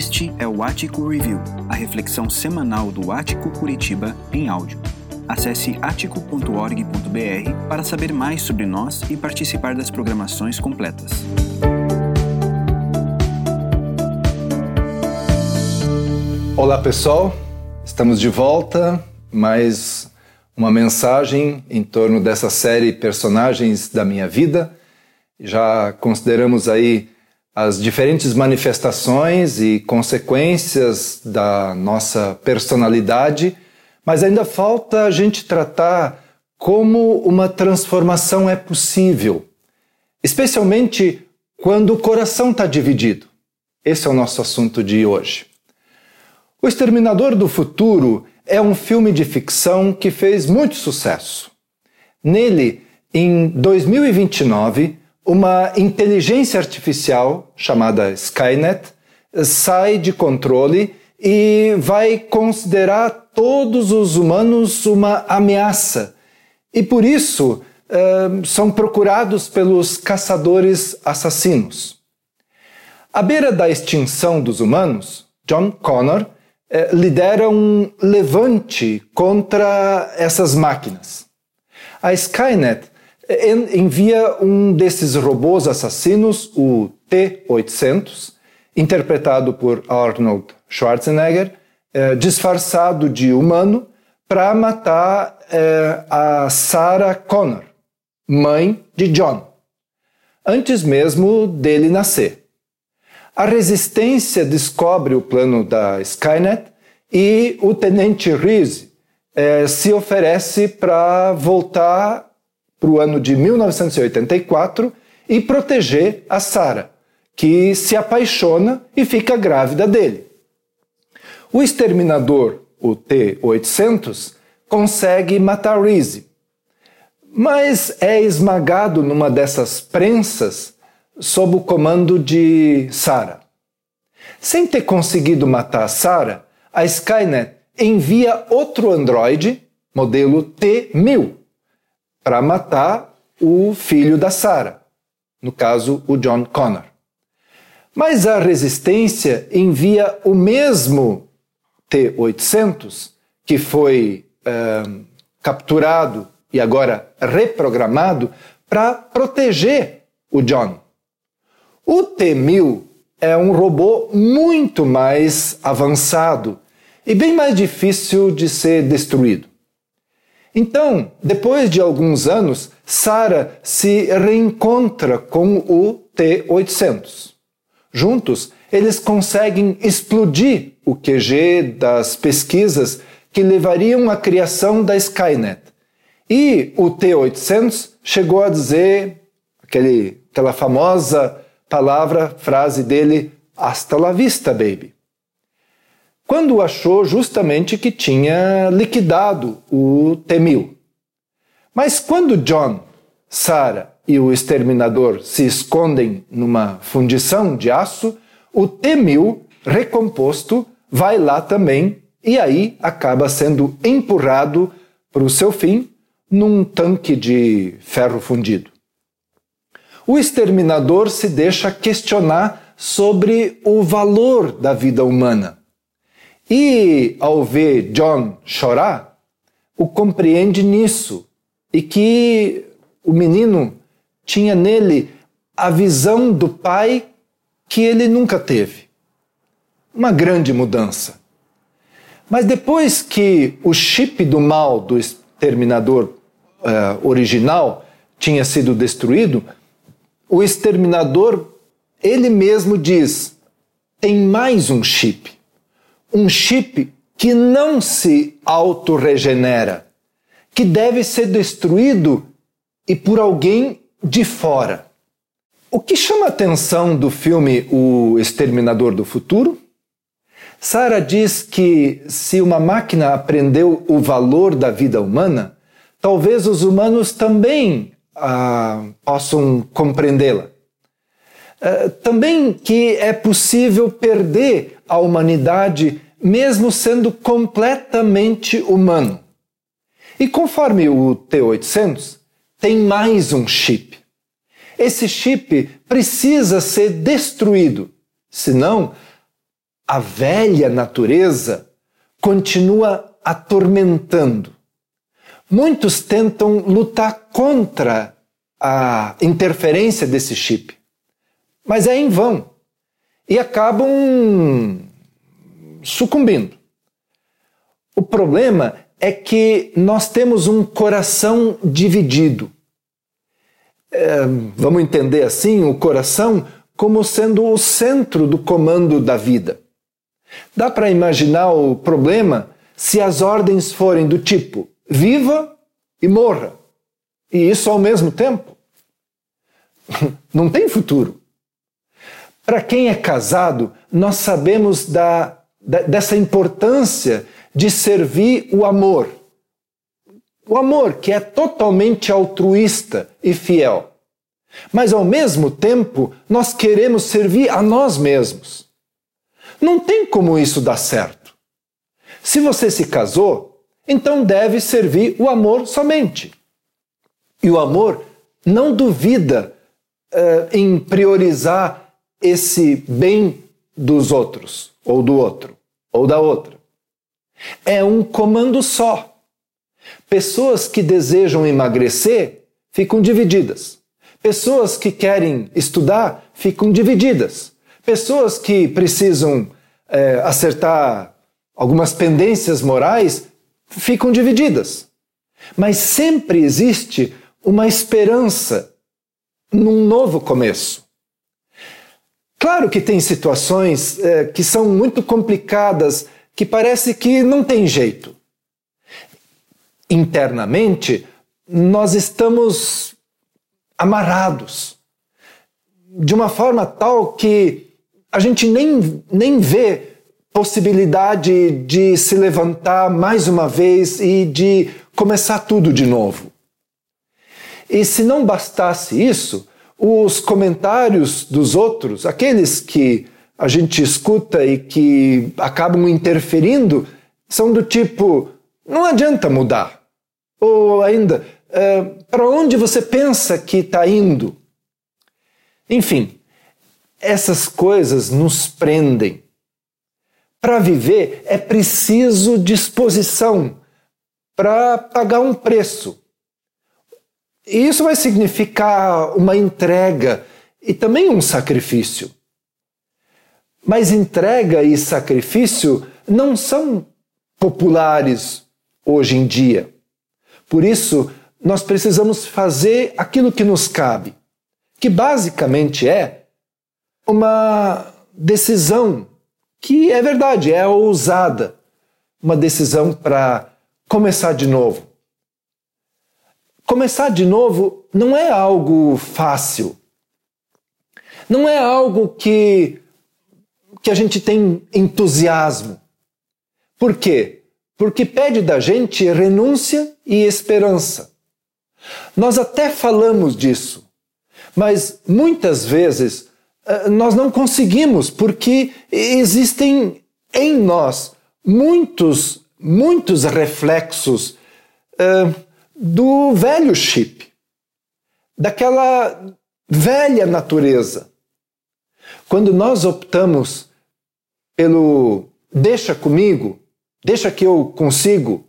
Este é o Ático Review, a reflexão semanal do Ático Curitiba em áudio. Acesse atico.org.br para saber mais sobre nós e participar das programações completas. Olá pessoal, estamos de volta, mais uma mensagem em torno dessa série Personagens da Minha Vida. Já consideramos aí as diferentes manifestações e consequências da nossa personalidade, mas ainda falta a gente tratar como uma transformação é possível, especialmente quando o coração está dividido. Esse é o nosso assunto de hoje. O Exterminador do Futuro é um filme de ficção que fez muito sucesso. Nele, em 2029, uma inteligência artificial chamada Skynet sai de controle e vai considerar todos os humanos uma ameaça. E por isso uh, são procurados pelos caçadores assassinos. À beira da extinção dos humanos, John Connor uh, lidera um levante contra essas máquinas. A Skynet envia um desses robôs assassinos, o T-800, interpretado por Arnold Schwarzenegger, eh, disfarçado de humano, para matar eh, a Sarah Connor, mãe de John, antes mesmo dele nascer. A resistência descobre o plano da Skynet e o tenente Reese eh, se oferece para voltar para o ano de 1984 e proteger a Sarah, que se apaixona e fica grávida dele. O exterminador, o T-800, consegue matar Reese, mas é esmagado numa dessas prensas sob o comando de Sarah. Sem ter conseguido matar Sarah, a Skynet envia outro androide, modelo T-1000, para matar o filho da Sarah, no caso o John Connor. Mas a resistência envia o mesmo T-800, que foi capturado e agora reprogramado para proteger o John. O T-1000 é um robô muito mais avançado e bem mais difícil de ser destruído. Então, depois de alguns anos, Sara se reencontra com o T-800. Juntos, eles conseguem explodir o QG das pesquisas que levariam à criação da Skynet. E o T-800 chegou a dizer aquele, aquela famosa palavra, frase dele, hasta la vista, baby quando achou justamente que tinha liquidado o T-1000. Mas quando John, Sarah e o exterminador se escondem numa fundição de aço, o T-1000 recomposto vai lá também e aí acaba sendo empurrado para o seu fim num tanque de ferro fundido. O exterminador se deixa questionar sobre o valor da vida humana e ao ver John chorar, o compreende nisso e que o menino tinha nele a visão do pai que ele nunca teve. Uma grande mudança. Mas depois que o chip do mal do exterminador uh, original tinha sido destruído, o exterminador ele mesmo diz: tem mais um chip um chip que não se autorregenera, que deve ser destruído e por alguém de fora. O que chama a atenção do filme O Exterminador do Futuro? Sara diz que se uma máquina aprendeu o valor da vida humana, talvez os humanos também ah, possam compreendê-la. Ah, também que é possível perder a humanidade mesmo sendo completamente humano. E conforme o T800, tem mais um chip. Esse chip precisa ser destruído, senão a velha natureza continua atormentando. Muitos tentam lutar contra a interferência desse chip, mas é em vão e acabam sucumbindo. O problema é que nós temos um coração dividido. É, vamos entender assim o coração como sendo o centro do comando da vida. Dá para imaginar o problema se as ordens forem do tipo viva e morra, e isso ao mesmo tempo. Não tem futuro. Para quem é casado, nós sabemos da, da, dessa importância de servir o amor. O amor que é totalmente altruísta e fiel. Mas ao mesmo tempo, nós queremos servir a nós mesmos. Não tem como isso dar certo. Se você se casou, então deve servir o amor somente. E o amor não duvida uh, em priorizar esse bem dos outros, ou do outro, ou da outra. É um comando só. Pessoas que desejam emagrecer ficam divididas. Pessoas que querem estudar ficam divididas. Pessoas que precisam é, acertar algumas pendências morais ficam divididas. Mas sempre existe uma esperança num novo começo. Claro que tem situações é, que são muito complicadas que parece que não tem jeito. Internamente, nós estamos amarrados de uma forma tal que a gente nem, nem vê possibilidade de se levantar mais uma vez e de começar tudo de novo. E se não bastasse isso, os comentários dos outros, aqueles que a gente escuta e que acabam interferindo são do tipo: não adianta mudar. Ou ainda, é, para onde você pensa que está indo? Enfim, essas coisas nos prendem. Para viver é preciso disposição para pagar um preço. E isso vai significar uma entrega e também um sacrifício. Mas entrega e sacrifício não são populares hoje em dia. Por isso, nós precisamos fazer aquilo que nos cabe, que basicamente é uma decisão que é verdade, é ousada, uma decisão para começar de novo. Começar de novo não é algo fácil. Não é algo que que a gente tem entusiasmo. Por quê? Porque pede da gente renúncia e esperança. Nós até falamos disso, mas muitas vezes eh, nós não conseguimos porque existem em nós muitos, muitos reflexos uh, do velho chip, daquela velha natureza. Quando nós optamos pelo deixa comigo, deixa que eu consigo,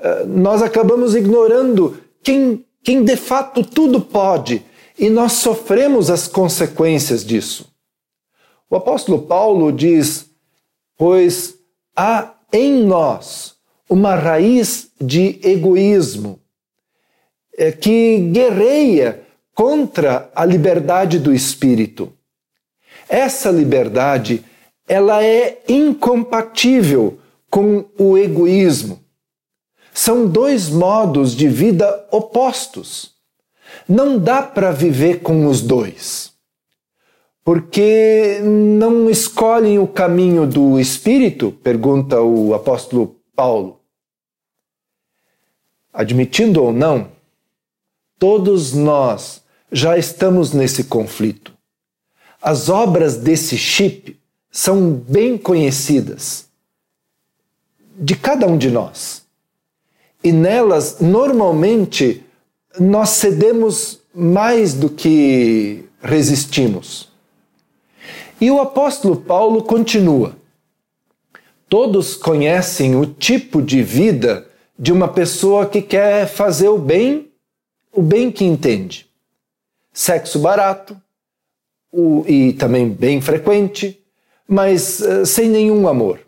eh, nós acabamos ignorando quem, quem de fato tudo pode e nós sofremos as consequências disso. O apóstolo Paulo diz: Pois há em nós uma raiz de egoísmo que guerreia contra a liberdade do espírito. Essa liberdade ela é incompatível com o egoísmo. São dois modos de vida opostos. Não dá para viver com os dois, porque não escolhem o caminho do espírito? Pergunta o apóstolo Paulo. Admitindo ou não, todos nós já estamos nesse conflito. As obras desse chip são bem conhecidas de cada um de nós. E nelas, normalmente, nós cedemos mais do que resistimos. E o apóstolo Paulo continua. Todos conhecem o tipo de vida de uma pessoa que quer fazer o bem, o bem que entende. Sexo barato o, e também bem frequente, mas uh, sem nenhum amor.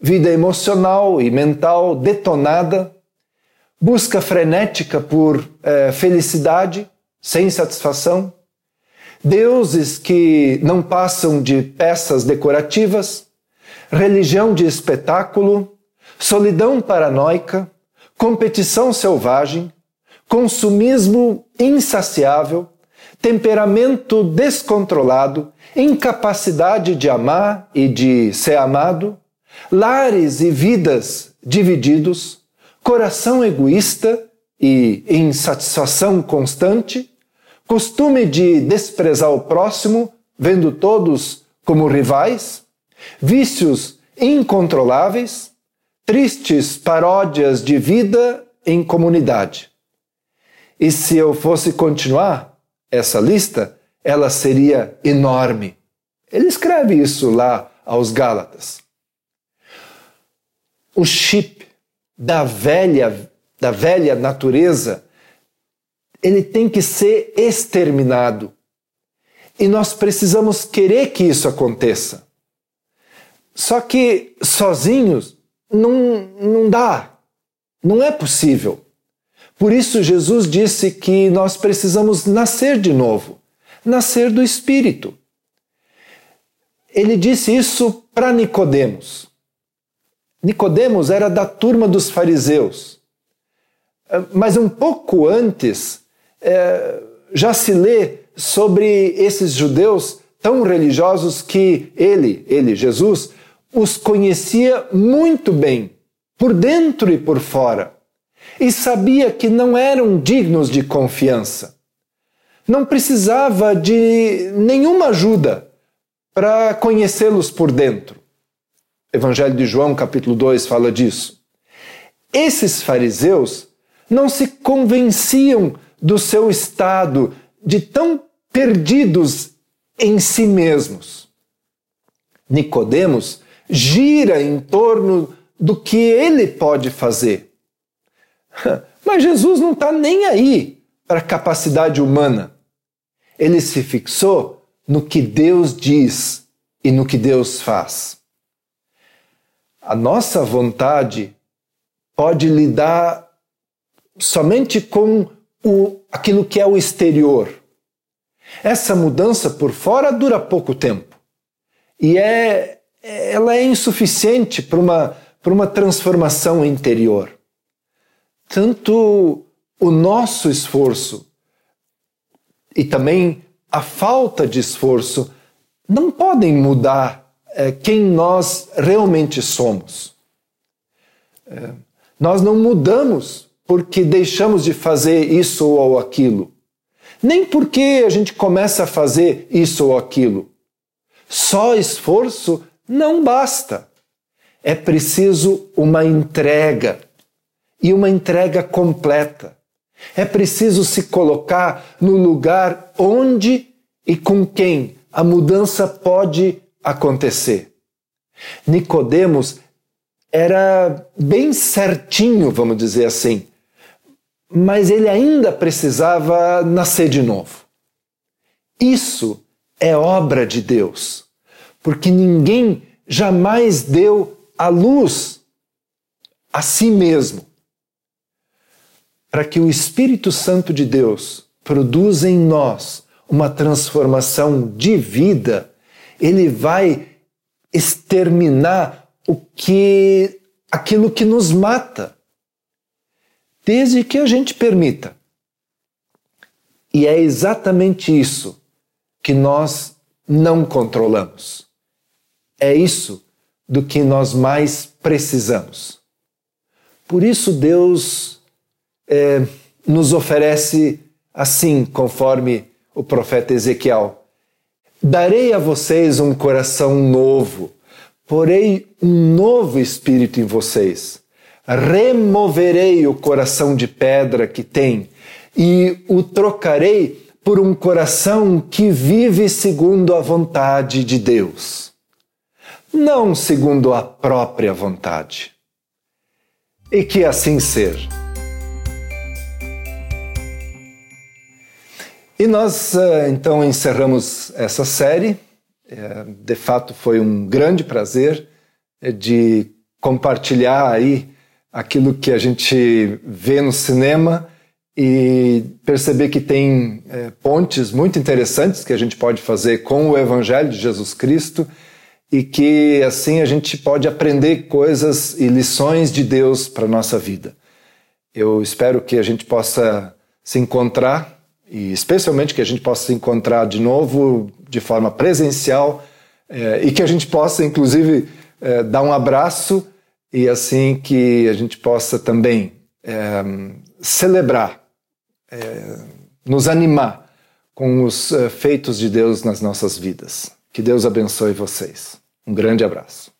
Vida emocional e mental detonada, busca frenética por uh, felicidade sem satisfação, deuses que não passam de peças decorativas, religião de espetáculo, solidão paranoica, competição selvagem, consumismo insaciável, temperamento descontrolado, incapacidade de amar e de ser amado, lares e vidas divididos, coração egoísta e insatisfação constante, costume de desprezar o próximo, vendo todos como rivais, vícios incontroláveis, tristes paródias de vida em comunidade. E se eu fosse continuar essa lista, ela seria enorme. Ele escreve isso lá aos Gálatas. O chip da velha da velha natureza, ele tem que ser exterminado. E nós precisamos querer que isso aconteça. Só que sozinhos não, não dá, não é possível. Por isso, Jesus disse que nós precisamos nascer de novo, nascer do Espírito. Ele disse isso para Nicodemos. Nicodemos era da turma dos fariseus. Mas um pouco antes, é, já se lê sobre esses judeus tão religiosos que ele, ele, Jesus, os conhecia muito bem, por dentro e por fora, e sabia que não eram dignos de confiança. Não precisava de nenhuma ajuda para conhecê-los por dentro. Evangelho de João, capítulo 2, fala disso. Esses fariseus não se convenciam do seu estado de tão perdidos em si mesmos. Nicodemos gira em torno do que ele pode fazer. Mas Jesus não está nem aí para a capacidade humana. Ele se fixou no que Deus diz e no que Deus faz. A nossa vontade pode lidar somente com o, aquilo que é o exterior. Essa mudança por fora dura pouco tempo e é ela é insuficiente para uma, para uma transformação interior. Tanto o nosso esforço e também a falta de esforço não podem mudar é, quem nós realmente somos. É, nós não mudamos porque deixamos de fazer isso ou aquilo, nem porque a gente começa a fazer isso ou aquilo. Só esforço não basta. É preciso uma entrega e uma entrega completa. É preciso se colocar no lugar onde e com quem a mudança pode acontecer. Nicodemos era bem certinho, vamos dizer assim, mas ele ainda precisava nascer de novo. Isso é obra de Deus porque ninguém jamais deu a luz a si mesmo. Para que o Espírito Santo de Deus produza em nós uma transformação de vida, ele vai exterminar o que aquilo que nos mata, desde que a gente permita. E é exatamente isso que nós não controlamos. É isso do que nós mais precisamos. Por isso, Deus é, nos oferece assim, conforme o profeta Ezequiel: Darei a vocês um coração novo, porei um novo espírito em vocês. Removerei o coração de pedra que tem e o trocarei por um coração que vive segundo a vontade de Deus. não segundo a própria vontade. E que assim seja. E nós eh, então encerramos essa série. É, de fato, foi um grande prazer eh, de compartilhar aí aquilo que a gente vê no cinema e perceber que tem pontes muito interessantes que a gente pode fazer com o Evangelho de Jesus Cristo e que assim a gente pode aprender coisas e lições de Deus para nossa vida. Eu espero que a gente possa se encontrar e especialmente que a gente possa se encontrar de novo de forma presencial é, e que a gente possa, inclusive, é, dar um abraço e assim que a gente possa também é, celebrar, nos animar com os feitos de Deus nas nossas vidas. Que Deus abençoe vocês. Um grande abraço.